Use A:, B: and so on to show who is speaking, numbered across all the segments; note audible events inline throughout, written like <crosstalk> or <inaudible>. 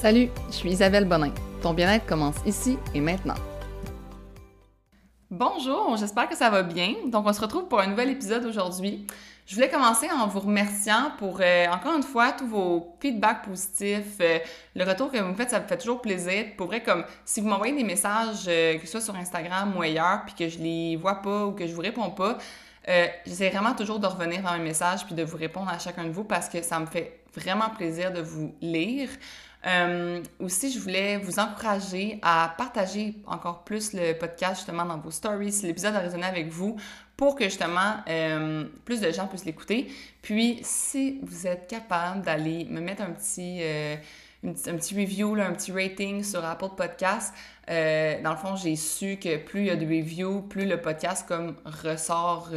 A: Salut, je suis Isabelle Bonin. Ton bien-être commence ici et maintenant. Bonjour, j'espère que ça va bien. Donc, on se retrouve pour un nouvel épisode aujourd'hui. Je voulais commencer en vous remerciant pour, euh, encore une fois, tous vos feedbacks positifs, euh, le retour que vous me faites, ça me fait toujours plaisir. Pour vrai, comme si vous m'envoyez des messages, euh, que ce soit sur Instagram ou ailleurs, puis que je les vois pas ou que je vous réponds pas, j'essaie vraiment toujours de revenir dans mes messages puis de vous répondre à chacun de vous parce que ça me fait vraiment plaisir de vous lire. Euh, aussi, je voulais vous encourager à partager encore plus le podcast justement dans vos stories, si l'épisode a résonné avec vous, pour que justement euh, plus de gens puissent l'écouter. Puis, si vous êtes capable d'aller me mettre un petit, euh, un petit review, un petit rating sur Apple Podcast, dans le fond, j'ai su que plus il y a de reviews, plus le podcast comme ressort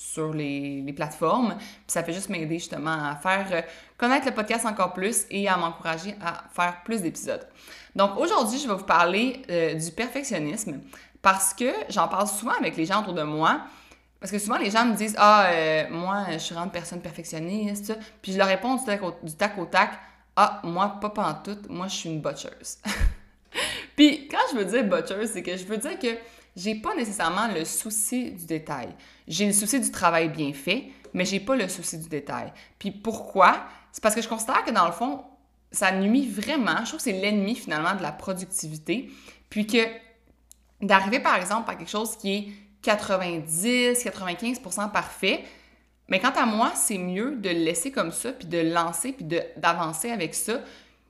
A: sur les, plateformes. Puis ça fait juste m'aider justement à faire euh, connaître le podcast encore plus et à m'encourager à faire plus d'épisodes. Donc aujourd'hui, je vais vous parler euh, du perfectionnisme parce que j'en parle souvent avec les gens autour de moi. Parce que souvent, les gens me disent Ah, euh, moi, je suis vraiment personne perfectionniste. Puis je leur réponds du tac, au, du tac au tac Ah, moi, pas pantoute, moi, je suis une botcheuse. <laughs> Puis quand je veux dire botcheuse, c'est que je veux dire que j'ai pas nécessairement le souci du détail. J'ai le souci du travail bien fait, mais j'ai pas le souci du détail. Puis pourquoi? C'est parce que je considère que dans le fond, ça nuit vraiment. Je trouve que c'est l'ennemi finalement de la productivité. Puis que d'arriver par exemple à quelque chose qui est 90, 95% parfait, mais quant à moi, c'est mieux de le laisser comme ça, puis de lancer, puis d'avancer avec ça,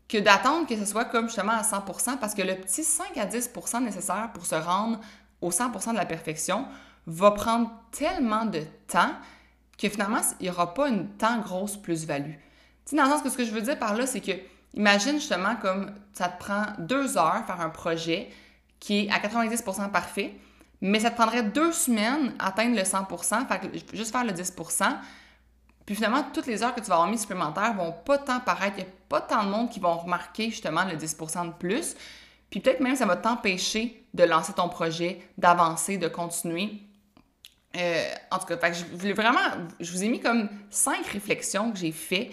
A: que d'attendre que ce soit comme justement à 100%, parce que le petit 5 à 10% nécessaire pour se rendre au 100% de la perfection va prendre tellement de temps que finalement, il n'y aura pas une tant grosse plus-value. Tu sais, dans le sens que ce que je veux dire par là, c'est que imagine justement comme ça te prend deux heures faire un projet qui est à 90% parfait, mais ça te prendrait deux semaines à atteindre le 100%, fait juste faire le 10%, puis finalement, toutes les heures que tu vas avoir mis supplémentaires vont pas tant paraître, il n'y a pas tant de monde qui vont remarquer justement le 10% de plus. Puis peut-être même ça va t'empêcher de lancer ton projet, d'avancer, de continuer. Euh, en tout cas, je voulais vraiment, je vous ai mis comme cinq réflexions que j'ai fait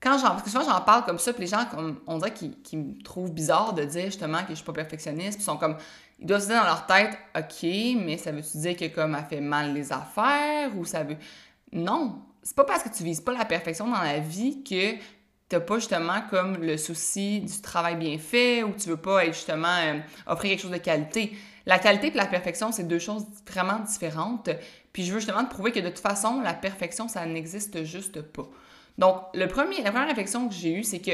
A: quand j'en, parce que souvent j'en parle comme ça, puis les gens, comme, on dirait qu'ils, me trouvent bizarre de dire justement que je suis pas perfectionniste, puis ils sont comme, ils doivent se dire dans leur tête, ok, mais ça veut-tu dire que comme elle fait mal les affaires, ou ça veut. Non, c'est pas parce que tu vises pas la perfection dans la vie que t'as pas justement comme le souci du travail bien fait ou tu veux pas être justement euh, offrir quelque chose de qualité. La qualité et la perfection, c'est deux choses vraiment différentes. Puis je veux justement te prouver que de toute façon, la perfection, ça n'existe juste pas. Donc, le premier, la première réflexion que j'ai eue, c'est que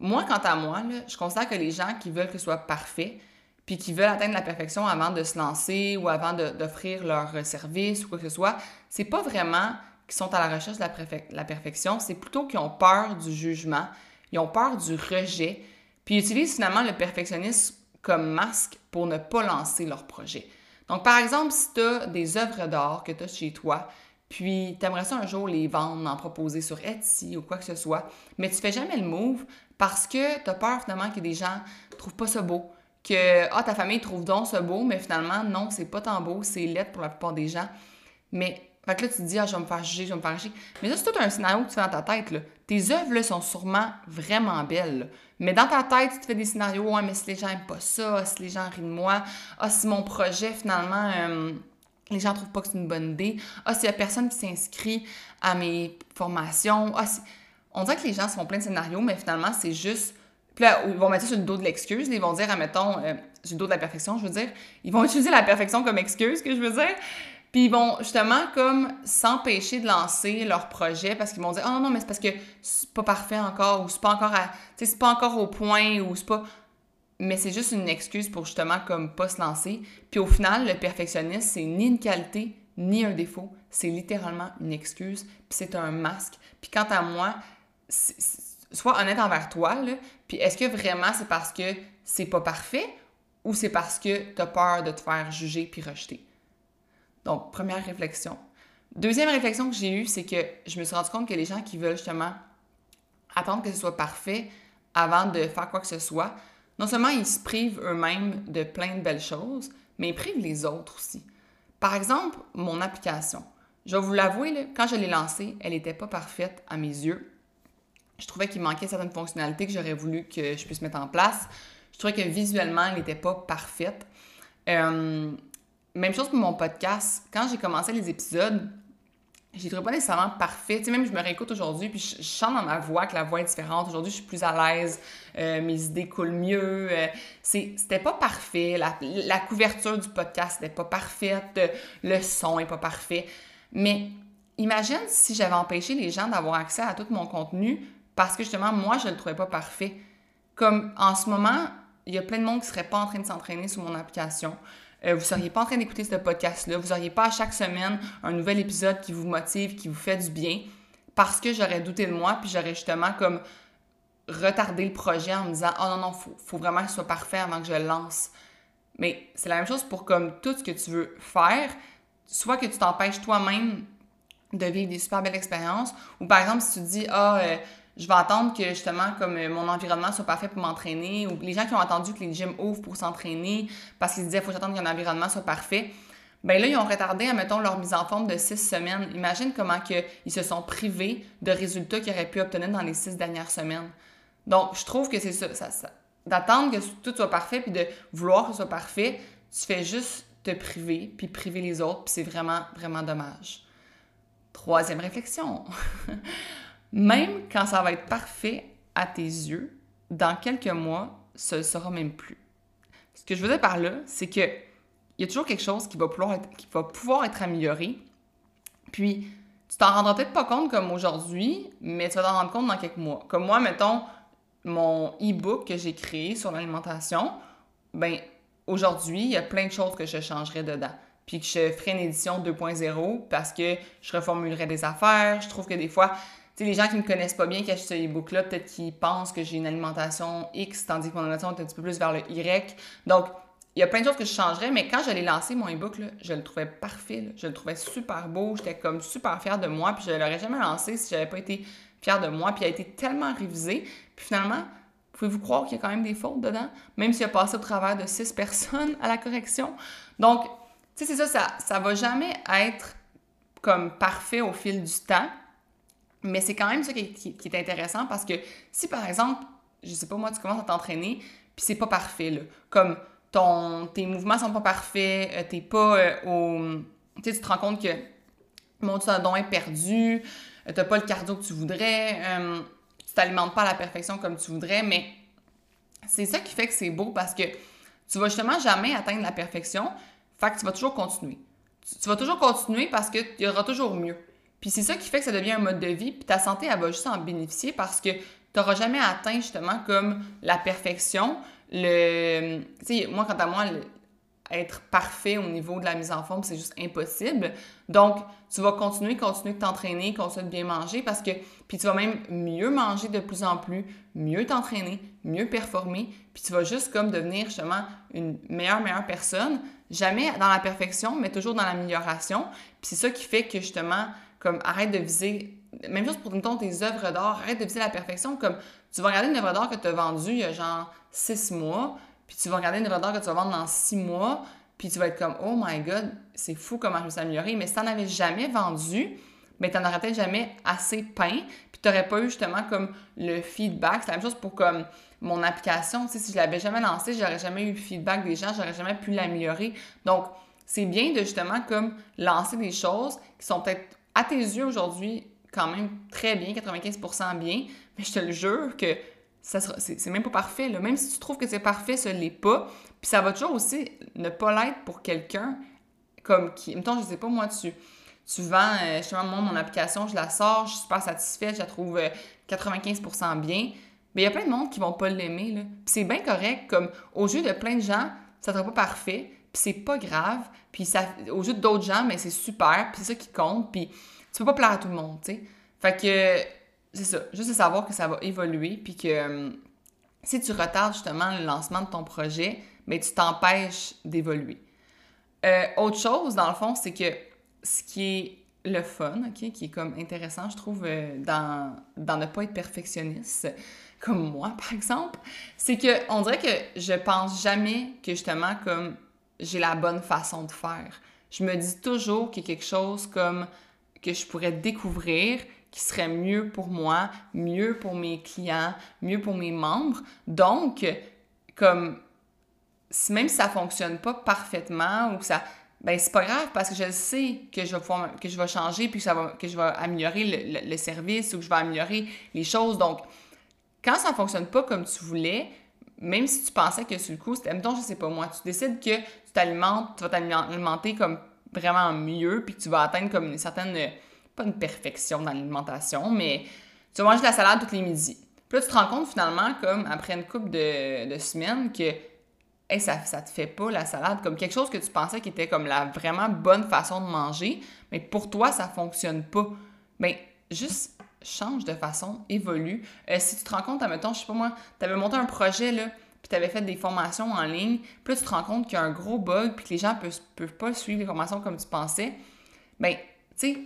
A: moi, quant à moi, je considère que les gens qui veulent que ce soit parfait, puis qui veulent atteindre la perfection avant de se lancer ou avant d'offrir leur service ou quoi que ce soit, c'est pas vraiment qui sont à la recherche de la, perfection, c'est plutôt qu'ils ont peur du jugement, ils ont peur du rejet, puis ils utilisent finalement le perfectionnisme comme masque pour ne pas lancer leur projet. Donc, par exemple, si tu as des œuvres d'art que tu as chez toi, puis tu aimerais ça un jour les vendre, en proposer sur Etsy ou quoi que ce soit, mais tu fais jamais le move parce que tu as peur finalement que des gens trouvent pas ça beau, que ah, ta famille trouve donc ça beau, mais finalement, non, c'est pas tant beau, c'est laid pour la plupart des gens. Mais fait que là, tu te dis, ah, je vais me faire juger, je vais me faire juger. Mais ça, c'est tout un scénario que tu fais dans ta tête. Là. Tes œuvres là, sont sûrement vraiment belles. Mais dans ta tête, tu te fais des scénarios, ouais, mais si les gens n'aiment pas ça, si les gens rient de moi, ah, si mon projet, finalement, euh, les gens trouvent pas que c'est une bonne idée, ah, s'il y a personne qui s'inscrit à mes formations, ah, on dirait que les gens se font plein de scénarios, mais finalement, c'est juste. Puis là, ils vont mettre ça sur le dos de l'excuse. Ils vont dire, admettons, euh, sur le dos de la perfection, je veux dire. Ils vont <laughs> utiliser la perfection comme excuse, que je veux dire. Puis ils vont justement comme s'empêcher de lancer leur projet parce qu'ils vont dire « Oh non, non, mais c'est parce que c'est pas parfait encore ou c'est pas encore à... c'est pas encore au point ou c'est pas... » Mais c'est juste une excuse pour justement comme pas se lancer. Puis au final, le perfectionnisme, c'est ni une qualité ni un défaut. C'est littéralement une excuse puis c'est un masque. Puis quant à moi, sois honnête envers toi, là. Puis est-ce que vraiment c'est parce que c'est pas parfait ou c'est parce que t'as peur de te faire juger puis rejeter? Donc, première réflexion. Deuxième réflexion que j'ai eue, c'est que je me suis rendu compte que les gens qui veulent justement attendre que ce soit parfait avant de faire quoi que ce soit, non seulement ils se privent eux-mêmes de plein de belles choses, mais ils privent les autres aussi. Par exemple, mon application. Je vais vous l'avouer, quand je l'ai lancée, elle n'était pas parfaite à mes yeux. Je trouvais qu'il manquait certaines fonctionnalités que j'aurais voulu que je puisse mettre en place. Je trouvais que visuellement, il n'était pas parfait. Euh, même chose pour mon podcast. Quand j'ai commencé les épisodes, j'ai trouvé pas nécessairement parfait. Tu sais, même je me réécoute aujourd'hui, puis je, chante dans ma voix, que la voix est différente. Aujourd'hui, je suis plus à l'aise, euh, mes idées coulent mieux. Euh, c'était pas parfait. La, couverture du podcast n'était pas parfaite. Le son est pas parfait. Mais imagine si j'avais empêché les gens d'avoir accès à tout mon contenu parce que justement, moi, je le trouvais pas parfait. Comme en ce moment, il y a plein de monde qui serait pas en train de s'entraîner sur mon application. Euh, vous ne seriez pas en train d'écouter ce podcast-là. Vous n'auriez pas à chaque semaine un nouvel épisode qui vous motive, qui vous fait du bien, parce que j'aurais douté de moi, puis j'aurais justement comme retardé le projet en me disant Oh non, non, faut, faut vraiment que ce soit parfait avant que je le lance. Mais c'est la même chose pour comme tout ce que tu veux faire, soit que tu t'empêches toi-même de vivre des super belles expériences, ou par exemple, si tu te dis Ah, oh, je vais attendre que justement comme euh, mon environnement soit parfait pour m'entraîner ou les gens qui ont attendu que les gyms ouvrent pour s'entraîner parce qu'ils disaient faut que j'attende qu'un environnement soit parfait ben là ils ont retardé mettons leur mise en forme de six semaines. Imagine comment que ils se sont privés de résultats qu'ils auraient pu obtenir dans les six dernières semaines. Donc je trouve que c'est ça, ça, d'attendre que tout soit parfait puis de vouloir que ce soit parfait tu fais juste te priver puis priver les autres puis c'est vraiment vraiment dommage. Troisième réflexion <laughs> Même quand ça va être parfait à tes yeux, dans quelques mois, ce ne sera même plus. Ce que je veux dire par là, c'est que il y a toujours quelque chose qui va pouvoir être, qui va pouvoir être amélioré. Puis, tu t'en rendras peut-être pas compte comme aujourd'hui, mais tu vas t'en rendre compte dans quelques mois. Comme moi, mettons, mon e-book que j'ai créé sur l'alimentation, ben aujourd'hui, il y a plein de choses que je changerais dedans. Puis que je ferais une édition 2.0 parce que je reformulerais des affaires. Je trouve que des fois, sais, les gens qui me connaissent pas bien, qui achètent ce e-book-là, peut-être qu'ils pensent que j'ai une alimentation X, tandis que mon alimentation est un petit peu plus vers le Y. Donc, il y a plein de choses que je changerais, mais quand j'allais lancer mon e-book, je le trouvais parfait. Je le trouvais super beau. J'étais comme super fière de moi. Puis je l'aurais jamais lancé si j'avais pas été fière de moi. Puis il a été tellement révisé. Puis finalement, pouvez-vous croire qu'il y a quand même des fautes dedans, même s'il a passé au travers de six <laughs> personnes à la correction. Donc, tu sais, c'est ça, ça, ça va jamais être comme parfait au fil du temps. Mais c'est quand même ça qui est, intéressant parce que si par exemple, je sais pas moi, tu commences à t'entraîner, puis c'est pas parfait, là. Comme ton, tes mouvements sont pas parfaits, euh, t'es pas euh, au. Tu sais, tu te rends compte que mon don est perdu, euh, t'as pas le cardio que tu voudrais, tu t'alimentes pas à la perfection comme tu voudrais, mais c'est ça qui fait que c'est beau parce que tu vas justement jamais atteindre la perfection, fait que tu vas toujours continuer. Tu, vas toujours continuer parce qu'il y aura toujours mieux. Puis c'est ça qui fait que ça devient un mode de vie, puis ta santé, elle va juste en bénéficier parce que tu jamais atteint justement comme la perfection. Le, tu sais, moi, quant à moi, être parfait au niveau de la mise en forme, c'est juste impossible. Donc, tu vas continuer, continuer de t'entraîner, continuer de bien manger parce que, puis tu vas même mieux manger de plus en plus, mieux t'entraîner, mieux performer, puis tu vas juste comme devenir justement une meilleure, meilleure personne. Jamais dans la perfection, mais toujours dans l'amélioration. Puis c'est ça qui fait que justement, comme arrête de viser. Même chose pour mettons, tes œuvres d'art, arrête de viser la perfection. Comme tu vas regarder une œuvre d'art que tu as vendue il y a genre six mois, puis tu vas regarder une œuvre d'art que tu vas vendre dans six mois, puis tu vas être comme Oh my god, c'est fou comment je me suis améliorée. Mais si tu n'en avais jamais vendu, mais tu n'en aurais peut-être jamais assez peint, puis tu n'aurais pas eu justement comme le feedback. C'est la même chose pour comme mon application. Tu sais, si je l'avais jamais lancée, j'aurais jamais eu le feedback des gens, j'aurais jamais pu l'améliorer. Donc, c'est bien de justement comme lancer des choses qui sont peut-être à tes yeux aujourd'hui, quand même très bien, 95% bien, mais je te le jure que c'est même pas parfait. Même si tu trouves que c'est parfait, ce l'est pas. Puis ça va toujours aussi ne pas l'être pour quelqu'un comme qui. Mettons, je sais pas, moi, tu, tu vends, euh, justement, moi, mon application, je la sors, je suis super satisfaite, je la trouve 95% euh, bien. Mais il y a plein de monde qui vont pas l'aimer. Puis c'est bien correct, comme au jeu de plein de gens, ça sera pas parfait c'est pas grave, puis ça, au jeu d'autres gens, mais c'est super, puis c'est ça qui compte, puis tu peux pas plaire à tout le monde, tu sais. Fait que, c'est ça, juste de savoir que ça va évoluer, puis que hum, si tu retardes justement le lancement de ton projet, mais tu t'empêches d'évoluer. Euh, autre chose, dans le fond, c'est que ce qui est le fun, OK, qui est comme intéressant, je trouve, euh, dans, dans ne pas être perfectionniste, comme moi, <laughs> par exemple, c'est que on dirait que je pense jamais que justement, comme j'ai la bonne façon de faire. Je me dis toujours qu'il y a quelque chose comme que je pourrais découvrir qui serait mieux pour moi, mieux pour mes clients, mieux pour mes membres. Donc, comme même si ça fonctionne pas parfaitement ou que ça ben c'est pas grave parce que je sais que je vais que je vais changer puis que, ça va, que je vais améliorer le, service ou que je vais améliorer les choses. Donc, quand ça fonctionne pas comme tu voulais, même si tu pensais que sur le coup, c'était, mettons, je sais pas moi, tu décides que tu t'alimentes, tu vas t'alimenter comme vraiment mieux puis tu vas atteindre comme une certaine, pas une perfection dans l'alimentation, mais tu vas manger de la salade tous les midis. Puis là, tu te rends compte finalement, comme après une couple de, de semaines, que ça, ça te fait pas la salade, comme quelque chose que tu pensais qui était comme la vraiment bonne façon de manger, mais pour toi, ça fonctionne pas. Mais juste change de façon, évolue. Euh, si tu te rends compte, admettons, je sais pas moi, tu avais monté un projet, là, puis tu avais fait des formations en ligne, puis là, tu te rends compte qu'il y a un gros bug, puis que les gens peuvent, peuvent pas suivre les formations comme tu pensais, ben, tu sais,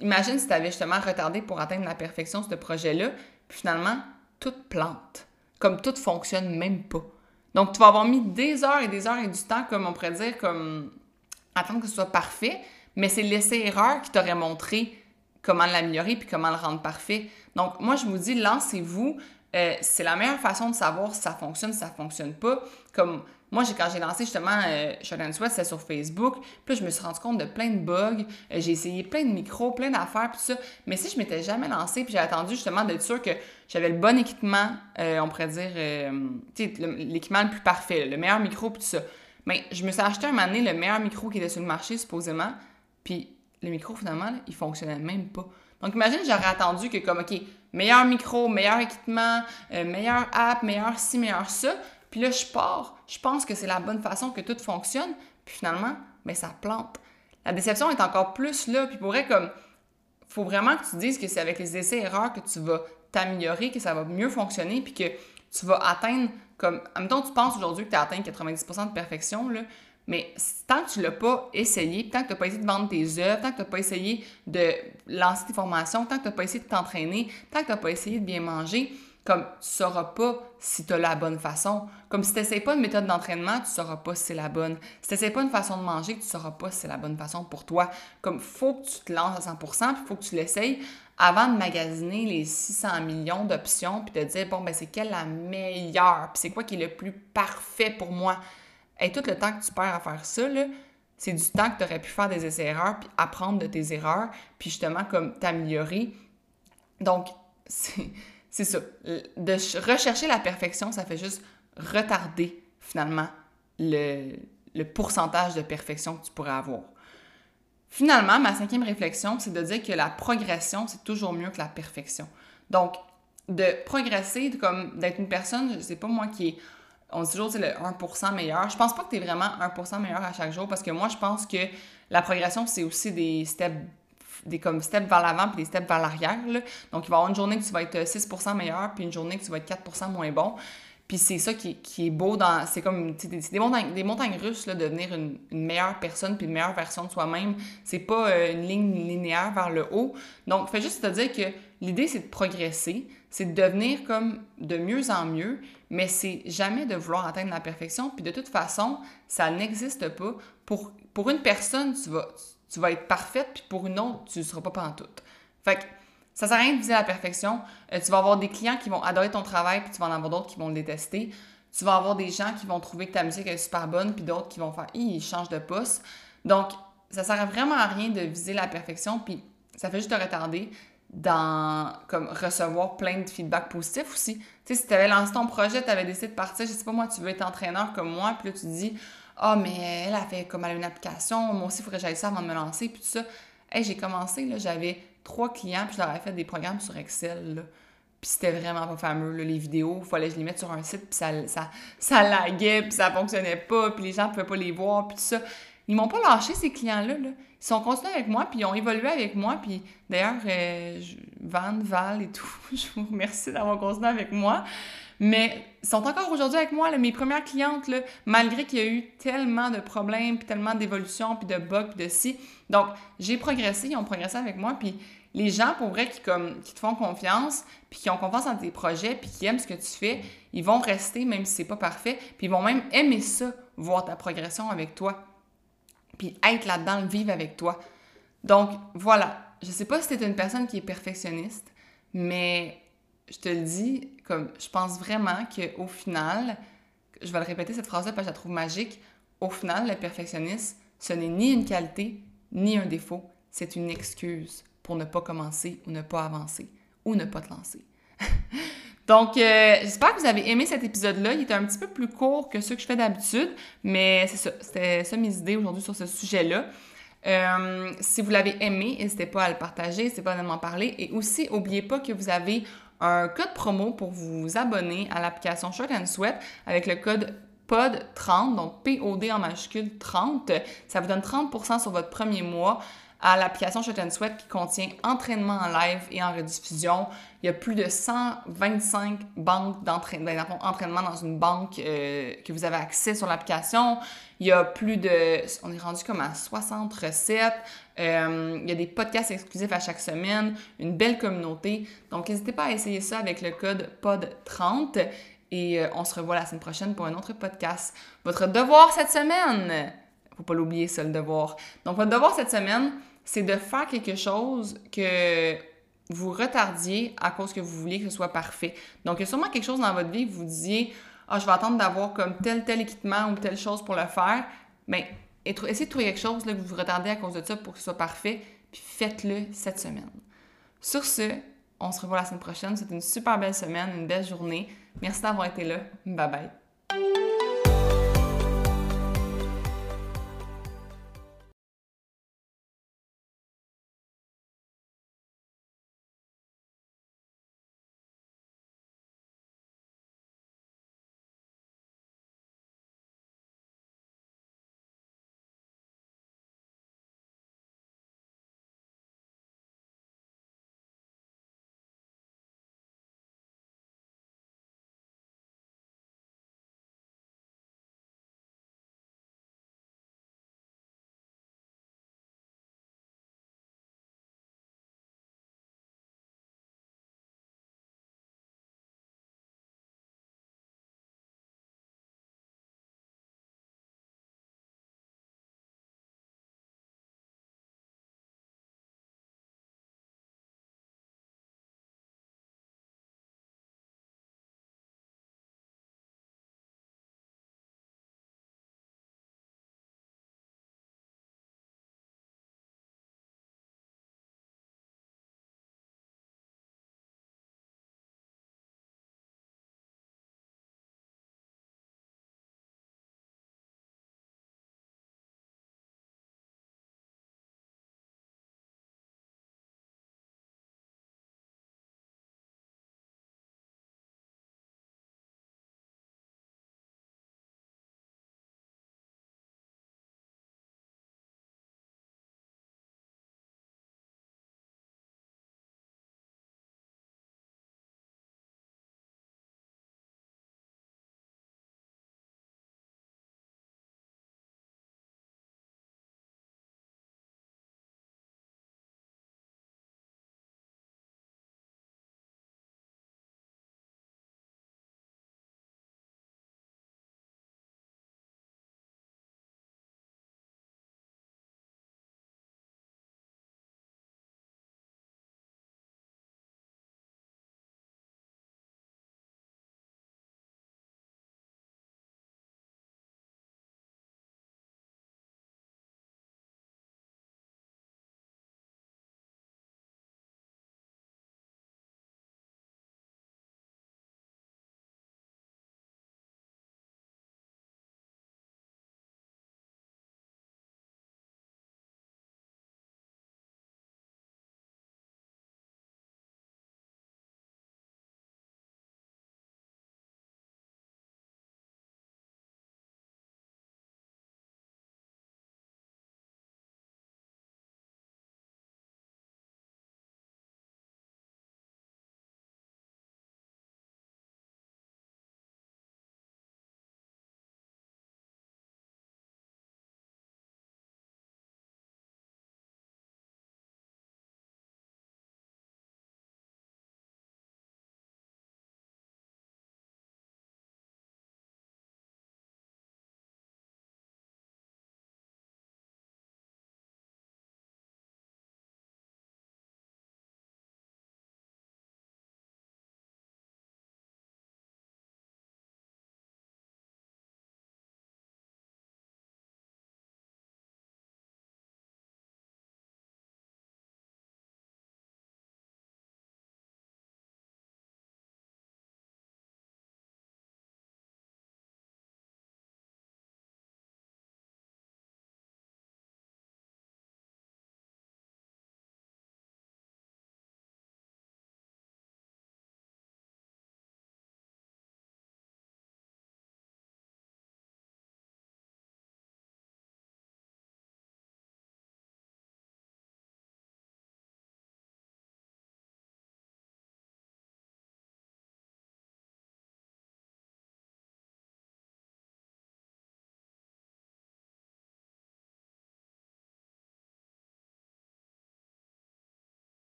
A: imagine si tu avais justement retardé pour atteindre la perfection ce projet-là, puis finalement, tout plante. Comme tout fonctionne même pas. Donc, tu vas avoir mis des heures et des heures et du temps, comme on pourrait dire, comme attendre que ce soit parfait, mais c'est l'essai-erreur qui t'aurait montré comment l'améliorer puis comment le rendre parfait. Donc, moi, je vous dis, lancez-vous. Euh, c'est la meilleure façon de savoir si ça fonctionne, si ça fonctionne pas. Comme moi, j'ai, quand j'ai lancé justement euh, Shot Sweat, c'était sur Facebook. Puis là, je me suis rendu compte de plein de bugs. Euh, j'ai essayé plein de micros, plein d'affaires, tout ça. Mais si je m'étais jamais lancé, puis j'ai attendu justement d'être sûr que j'avais le bon équipement, euh, on pourrait dire, tu sais, l'équipement le plus parfait, le meilleur micro, puis tout ça. Mais je me suis acheté un moment donné le meilleur micro qui était sur le marché, supposément. Puis le micro, finalement, là, il fonctionnait même pas. Donc, imagine, j'aurais attendu que, comme, OK, meilleur micro, meilleur équipement, meilleur app, meilleur ci, meilleur ça. Puis là, je pars, je pense que c'est la bonne façon que tout fonctionne, puis finalement, mais ben, ça plante. La déception est encore plus là, puis pourrait comme, faut vraiment que tu dises que c'est avec les essais-erreurs que tu vas t'améliorer, que ça va mieux fonctionner, puis que tu vas atteindre, comme, en même temps, tu penses aujourd'hui que tu as atteint 90% de perfection, là, mais tant que tu ne l'as pas essayé, tant que tu n'as pas essayé de vendre tes œuvres, tant que tu n'as pas essayé de lancer tes formations, tant que tu n'as pas essayé de t'entraîner, tant que tu n'as pas essayé de bien manger, comme tu sauras pas si tu as la bonne façon. Comme si tu n'essayes pas une méthode d'entraînement, tu sauras pas si c'est la bonne. Si tu n'essayes pas une façon de manger, tu sauras pas si c'est la bonne façon pour toi. Comme faut que tu te lances à 100%, puis faut que tu l'essayes avant de magasiner les 600 millions d'options, puis de dire, bon, ben c'est quelle la meilleure, puis c'est quoi qui est le plus parfait pour moi? Et tout le temps que tu perds à faire ça, c'est du temps que tu aurais pu faire des essais-erreurs, puis apprendre de tes erreurs, puis justement, comme t'améliorer. Donc, <laughs> c'est ça. De rechercher la perfection, ça fait juste retarder finalement le, pourcentage de perfection que tu pourrais avoir. Finalement, ma cinquième réflexion, c'est de dire que la progression, c'est toujours mieux que la perfection. Donc, de progresser, comme d'être une personne, je sais pas moi, qui est, on dit toujours, c'est le 1% meilleur. Je pense pas que tu es vraiment 1% meilleur à chaque jour parce que moi, je pense que la progression, c'est aussi des steps des comme steps vers l'avant puis des steps vers l'arrière. Donc, il va y avoir une journée que tu vas être 6% meilleur, puis une journée que tu vas être 4% moins bon. Puis c'est ça qui, qui, est beau dans. C'est comme. C'est des, montagnes, des montagnes russes, là, de devenir une, meilleure personne puis une meilleure version de soi-même. C'est pas euh, une ligne linéaire vers le haut. Donc, fais juste te dire que l'idée, c'est de progresser, c'est de devenir comme de mieux en mieux, mais c'est jamais de vouloir atteindre la perfection. Puis de toute façon, ça n'existe pas. Pour, pour une personne, tu vas, tu vas être parfaite, puis pour une autre, tu ne seras pas pantoute. Fait que ça sert à rien de viser la perfection. Euh, tu vas avoir des clients qui vont adorer ton travail, puis tu vas en avoir d'autres qui vont le détester. Tu vas avoir des gens qui vont trouver que ta musique est super bonne, puis d'autres qui vont faire « ils changent de poste ». Donc, ça sert vraiment à rien de viser la perfection, puis ça fait juste te retarder dans comme recevoir plein de feedback positifs aussi. Tu sais, si tu avais lancé ton projet, tu avais décidé de partir, je sais pas moi, tu veux être entraîneur comme moi, puis là tu te dis ah, mais elle a fait comme elle a une application, moi aussi, il faudrait que j'aille ça avant de me lancer, puis tout ça. Hey, j'ai commencé, là, j'avais trois clients, puis je leur fait des programmes sur Excel. Puis c'était vraiment pas fameux, les vidéos. Il fallait que je les mette sur un site, puis ça, ça, ça laguait, puis ça fonctionnait pas, puis les gens pouvaient pas les voir, puis tout ça. Ils m'ont pas lâché, ces clients-là. Là. Ils sont continués avec moi, puis ils ont évolué avec moi. Puis d'ailleurs, euh, Van, Val et tout, <laughs> je vous remercie d'avoir continué avec moi. Mais sont encore aujourd'hui avec moi, mes premières clientes, malgré qu'il y a eu tellement de problèmes, puis tellement d'évolutions, puis de bugs, puis de si. Donc, j'ai progressé, ils ont progressé avec moi, puis les gens, pour vrai, qui te font confiance, puis qui ont confiance en tes projets, puis qui aiment ce que tu fais, ils vont rester, même si c'est pas parfait, puis ils vont même aimer ça, voir ta progression avec toi, puis être là-dedans, vivre avec toi. Donc, voilà. je sais pas si t'es une personne qui est perfectionniste, mais je te le dis, je pense vraiment qu'au final, je vais le répéter cette phrase-là parce que je la trouve magique, au final, le perfectionnisme, ce n'est ni une qualité, ni un défaut, c'est une excuse pour ne pas commencer ou ne pas avancer ou ne pas te lancer. <laughs> Donc, euh, j'espère que vous avez aimé cet épisode-là. Il était un petit peu plus court que ce que je fais d'habitude, mais c'est ça, c'était ça mes idées aujourd'hui sur ce sujet-là. Euh, si vous l'avez aimé, n'hésitez pas à le partager, n'hésitez pas à m'en parler. Et aussi, n'oubliez pas que vous avez un code promo pour vous abonner à l'application Short and Sweat avec le code POD30, donc P-O-D en majuscule 30. Ça vous donne 30% sur votre premier mois à l'application Shot and Sweat qui contient entraînement en live et en rediffusion. Il y a plus de 125 banques d'entraînement, ben, dans une banque euh, que vous avez accès sur l'application. Il y a plus de... On est rendu comme à 60 recettes. Euh, il y a des podcasts exclusifs à chaque semaine, une belle communauté. Donc, n'hésitez pas à essayer ça avec le code POD30 et euh, on se revoit la semaine prochaine pour un autre podcast. Votre devoir cette semaine, faut pas l'oublier ça, le devoir. Donc, votre devoir cette semaine, c'est de faire quelque chose que vous retardiez à cause que vous vouliez que ce soit parfait. Donc, il y a sûrement quelque chose dans votre vie que vous disiez Ah, je vais attendre d'avoir comme tel, tel équipement ou telle chose pour le faire. Mais essayez de trouver quelque chose que vous retardez à cause de ça pour que ce soit parfait, puis faites-le cette semaine. Sur ce, on se revoit la semaine prochaine. C'est une super belle semaine, une belle journée. Merci d'avoir été là. Bye bye.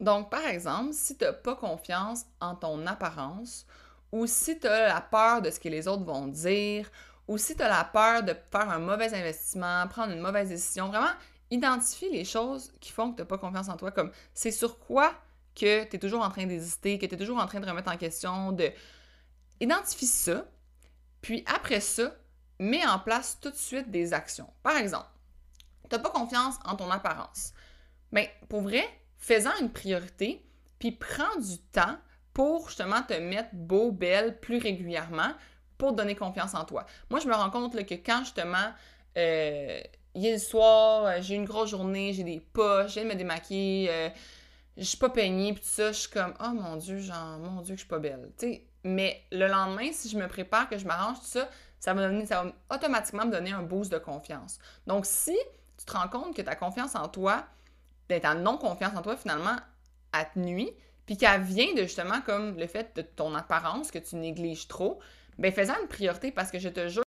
A: Donc, par exemple, si tu n'as pas confiance en ton apparence, ou si tu as la peur de ce que les autres vont dire, ou si tu as la peur de faire un mauvais investissement, prendre une mauvaise décision, vraiment, identifie les choses qui font que tu n'as pas confiance en toi, comme c'est sur quoi que tu es toujours en train d'hésiter, que tu es toujours en train de remettre en question, de... Identifie ça, puis après ça, mets en place tout de suite des actions. Par exemple, tu n'as pas confiance en ton apparence. Mais pour vrai, fais-en une priorité, puis prends du temps pour justement te mettre beau, belle plus régulièrement pour donner confiance en toi. Moi, je me rends compte que quand justement, euh, le soir, euh, j'ai une grosse journée, j'ai des poches, viens de me démaquiller, euh, je suis pas peignée, puis tout ça, je suis comme, oh mon Dieu, genre, mon Dieu, que je suis pas belle. mais le lendemain, si je me prépare, que je m'arrange, tout ça, ça va, donner, ça va automatiquement me donner un boost de confiance. Donc, si tu te rends compte que ta confiance en toi, ben, ta non-confiance en toi, finalement, elle te nuit, puis qu'elle vient de justement comme le fait de ton apparence que tu négliges trop, ben fais-en une priorité parce que je te jure